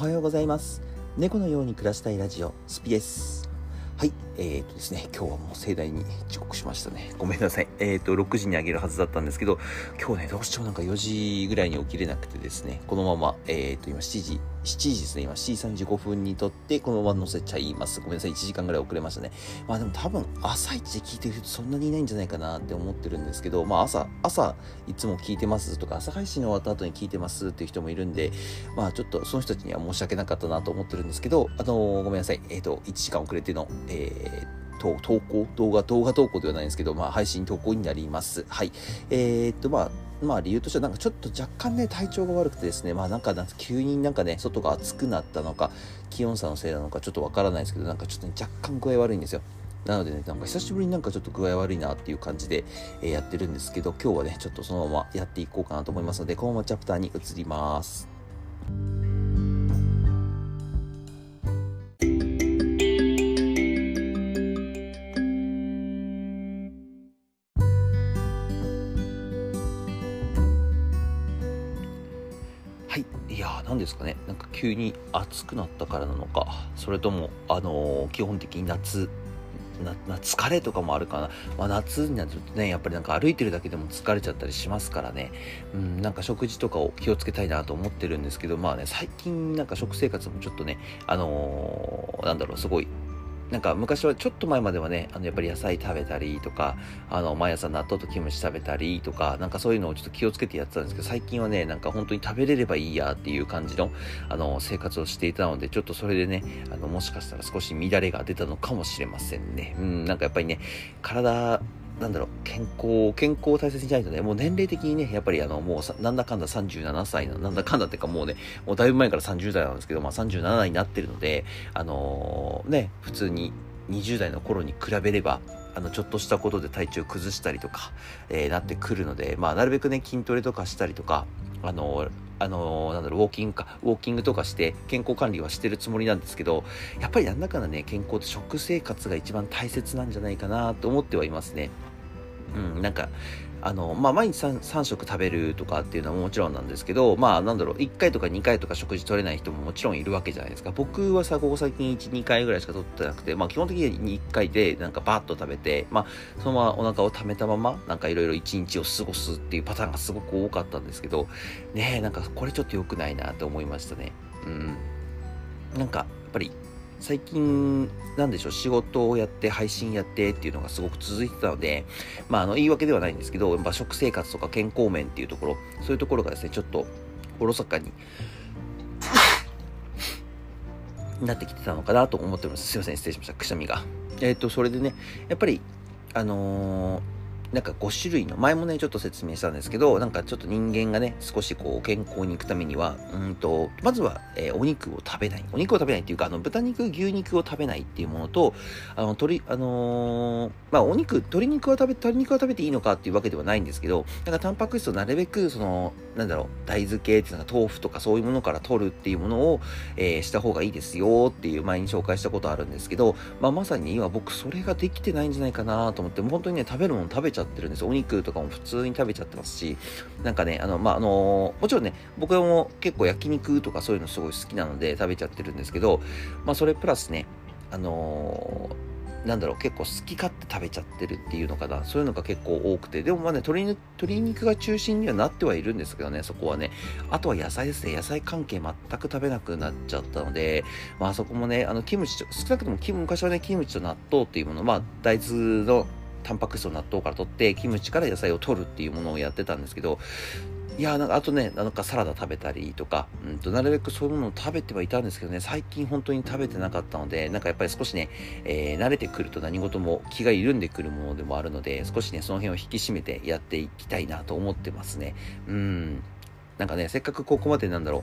はようございます。猫のように暮らしたいラジオスピです。はい。えーとですね今日はもう盛大に遅刻しましたね。ごめんなさい。えーと6時にあげるはずだったんですけど今日ねどうしてもなんか4時ぐらいに起きれなくてですねこのままえーと今7時7時ですね、今7時35分にとって、このまま載せちゃいます。ごめんなさい、1時間ぐらい遅れましたね。まあでも多分、朝一で聞いてる人そんなにいないんじゃないかなって思ってるんですけど、まあ朝、朝、いつも聞いてますとか、朝配信終わった後に聞いてますっていう人もいるんで、まあちょっとその人たちには申し訳なかったなと思ってるんですけど、あの、ごめんなさい、えっ、と、1時間遅れての、えー投稿？動画、動画投稿ではないんですけど、まあ、配信投稿になります。はい。えー、っと、まあ、まあ理由としてはなんかちょっと若干ね体調が悪くてですねまあなんか急になんかね外が暑くなったのか気温差のせいなのかちょっとわからないですけどなんかちょっと、ね、若干具合悪いんですよなのでねなんか久しぶりになんかちょっと具合悪いなっていう感じで、えー、やってるんですけど今日はねちょっとそのままやっていこうかなと思いますのでこのままチャプターに移りますや何ですかね。なんか急に暑くなったからなのか。それともあのー、基本的に夏な疲れとかもあるかな、まあ、夏になるとねやっぱりなんか歩いてるだけでも疲れちゃったりしますからね。うんなんか食事とかを気をつけたいなと思ってるんですけどまあね最近なんか食生活もちょっとねあのー、なんだろうすごいなんか昔はちょっと前まではね、あのやっぱり野菜食べたりとか、あの毎朝納豆とキムチ食べたりとか、なんかそういうのをちょっと気をつけてやってたんですけど、最近はね、なんか本当に食べれればいいやっていう感じの、あの生活をしていたので、ちょっとそれでね、あのもしかしたら少し乱れが出たのかもしれませんね。うん、なんかやっぱりね、体なんだろう、健康、健康を大切にしないとね、もう年齢的にね、やっぱりあの、もうなんだかんだ37歳の、なんだかんだっていうかもうね、もうだいぶ前から30代なんですけど、まあ37になってるので、あのー、ね、普通に20代の頃に比べれば、あの、ちょっとしたことで体調崩したりとか、えー、なってくるので、まあ、なるべくね、筋トレとかしたりとか、あのあのなんだろう、ウォーキングか、ウォーキングとかして健康管理はしてるつもりなんですけど、やっぱりなんだかんだね、健康って食生活が一番大切なんじゃないかなと思ってはいますね。うん、なんか、あの、まあ、毎日 3, 3食食べるとかっていうのはもちろんなんですけど、まあ、なんだろう、1回とか2回とか食事取れない人ももちろんいるわけじゃないですか。僕はさ、ここ最近1、2回ぐらいしか取ってなくて、まあ、基本的に1回で、なんかバッと食べて、まあ、そのままお腹を溜めたまま、なんかいろいろ1日を過ごすっていうパターンがすごく多かったんですけど、ねえ、なんかこれちょっと良くないなって思いましたね。うん。なんか、やっぱり、最近、なんでしょう、仕事をやって配信やってっていうのがすごく続いてたので、まあ、あの、言い訳ではないんですけど、やっぱ食生活とか健康面っていうところ、そういうところがですね、ちょっと、おろそかに なってきてたのかなと思ってます。すいません、失礼しました。くしゃみが。えっ、ー、と、それでね、やっぱり、あのーなんか5種類の、前もね、ちょっと説明したんですけど、なんかちょっと人間がね、少しこう、健康に行くためには、うんと、まずは、えー、お肉を食べない。お肉を食べないっていうか、あの、豚肉、牛肉を食べないっていうものと、あの、鶏、あのー、まあ、お肉、鶏肉は食べ、鶏肉は食べていいのかっていうわけではないんですけど、なんかタンパク質をなるべく、その、なんだろう、大豆系っていうのは豆腐とかそういうものから取るっていうものを、えー、した方がいいですよっていう前に紹介したことあるんですけど、まあ、まさに今僕それができてないんじゃないかなと思って、もう本当にね、食べるもの食べちゃってるんですお肉とかも普通に食べちゃってますし、なんかね、あの、まあ、あのもちろんね、僕も結構焼肉とかそういうのすごい好きなので食べちゃってるんですけど、まあ、それプラスね、あのーなんだろう、結構好き勝手食べちゃってるっていうのかな。そういうのが結構多くて。でもまあね、鶏鶏肉が中心にはなってはいるんですけどね、そこはね。あとは野菜ですね。野菜関係全く食べなくなっちゃったので、まあそこもね、あの、キムチ、少なくとも、昔はね、キムチと納豆っていうもの、まあ大豆のタンパク質を納豆から取って、キムチから野菜を取るっていうものをやってたんですけど、いやなんかあとね、なんかサラダ食べたりとか、うんと、なるべくそういうものを食べてはいたんですけどね、最近本当に食べてなかったので、なんかやっぱり少しね、えー、慣れてくると何事も気が緩んでくるものでもあるので、少しね、その辺を引き締めてやっていきたいなと思ってますね。うん。なんかね、せっかくここまでなんだろう、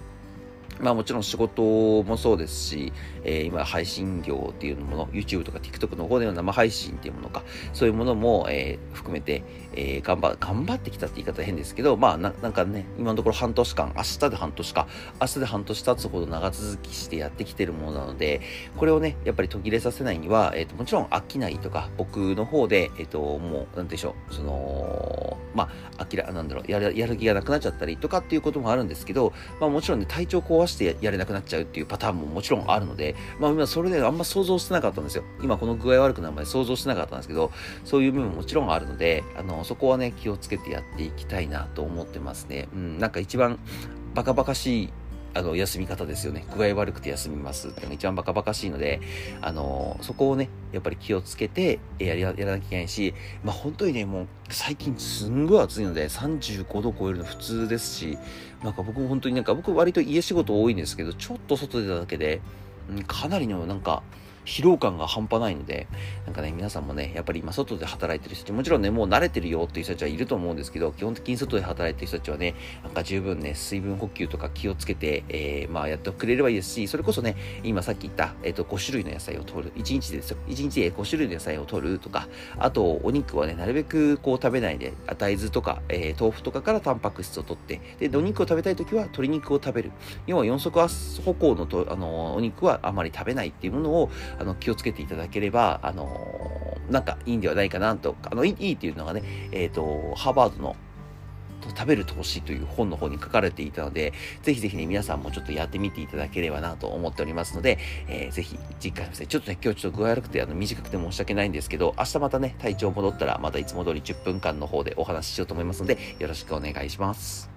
まあもちろん仕事もそうですし、えー、今配信業っていうもの、YouTube とか TikTok の方での生配信っていうものか、そういうものも、えー、含めて、えー、頑張、頑張ってきたって言い方変ですけど、まあななんかね、今のところ半年間、明日で半年か、明日で半年経つほど長続きしてやってきてるものなので、これをね、やっぱり途切れさせないには、えっ、と、もちろん飽きないとか、僕の方で、えっ、と、もう、なんでしょう、その、まあ、あきら、なんだろう、やる、やる気がなくなっちゃったりとかっていうこともあるんですけど、まあもちろんね、体調壊してやれなくなっちゃうっていうパターンももちろんあるので、まあ今それであんま想像してなかったんですよ。今この具合悪くなるまで想像してなかったんですけど、そういう部分ももちろんあるので、あの、そこはね、気をつけてやっていきたいなと思ってますね。うん、なんか一番バカバカしいあの、休み方ですよね。具合悪くて休みますってのが一番バカバカしいので、あの、そこをね、やっぱり気をつけてややらなきゃいけないし、まあ本当にね、もう最近すんごい暑いので、35度超えるの普通ですし、なんか僕も本当になんか僕割と家仕事多いんですけど、ちょっと外出ただけで、うん、かなりのなんか、疲労感が半端ないので、なんかね、皆さんもね、やっぱり今外で働いてる人たち、もちろんね、もう慣れてるよっていう人たちはいると思うんですけど、基本的に外で働いてる人たちはね、なんか十分ね、水分補給とか気をつけて、えー、まあやってくれればいいですし、それこそね、今さっき言った、えっ、ー、と、5種類の野菜を取る。1日ですよ。1日で5種類の野菜を取るとか、あと、お肉はね、なるべくこう食べないで、大豆とか、えー、豆腐とかからタンパク質を取って、で、お肉を食べたいときは鶏肉を食べる。要は4足歩行のと、あの、お肉はあまり食べないっていうものを、あの、気をつけていただければ、あの、なんかいいんではないかなとか、あの、いいっていうのがね、えっ、ー、と、ハーバードの食べる投資という本の方に書かれていたので、ぜひぜひね、皆さんもちょっとやってみていただければなと思っておりますので、えー、ぜひ、次回ですね、ちょっとね、今日ちょっと具合悪くて、あの、短くて申し訳ないんですけど、明日またね、体調戻ったら、またいつも通り10分間の方でお話ししようと思いますので、よろしくお願いします。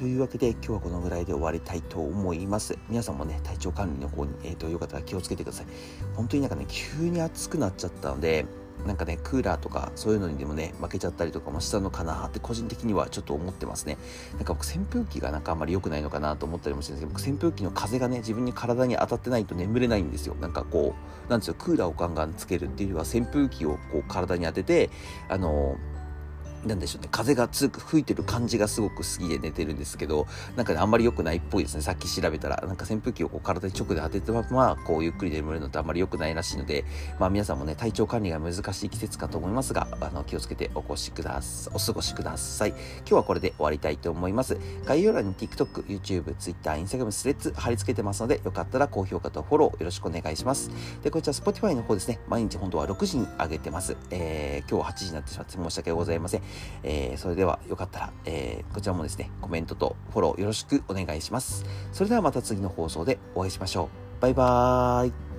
というわけで今日はこのぐらいで終わりたいと思います。皆さんもね、体調管理の方に、えっ、ー、と、よかったら気をつけてください。本当になんかね、急に暑くなっちゃったので、なんかね、クーラーとかそういうのにでもね、負けちゃったりとかもしたのかなって個人的にはちょっと思ってますね。なんか僕扇風機がなんかあんまり良くないのかなと思ったりもしてるんですけど、僕扇風機の風がね、自分に体に当たってないと眠れないんですよ。なんかこう、なんですよ、クーラーをガンガンつけるっていうよりは扇風機をこう体に当てて、あのーなんでしょうね、風が強く吹いてる感じがすごく好きで寝てるんですけど、なんかね、あんまり良くないっぽいですね。さっき調べたら、なんか扇風機をこう体に直で当てたまま、こうゆっくり眠れるのってあんまり良くないらしいので、まあ皆さんもね、体調管理が難しい季節かと思いますが、あの、気をつけてお越しください、お過ごしください。今日はこれで終わりたいと思います。概要欄に TikTok、YouTube、Twitter、Instagram、スレッズ貼り付けてますので、よかったら高評価とフォローよろしくお願いします。で、こちら Spotify の方ですね、毎日本当は6時に上げてます。えー、今日は8時になってしまって申し訳ございません。えーそれではよかったら、えー、こちらもですね、コメントとフォローよろしくお願いします。それではまた次の放送でお会いしましょう。バイバーイ。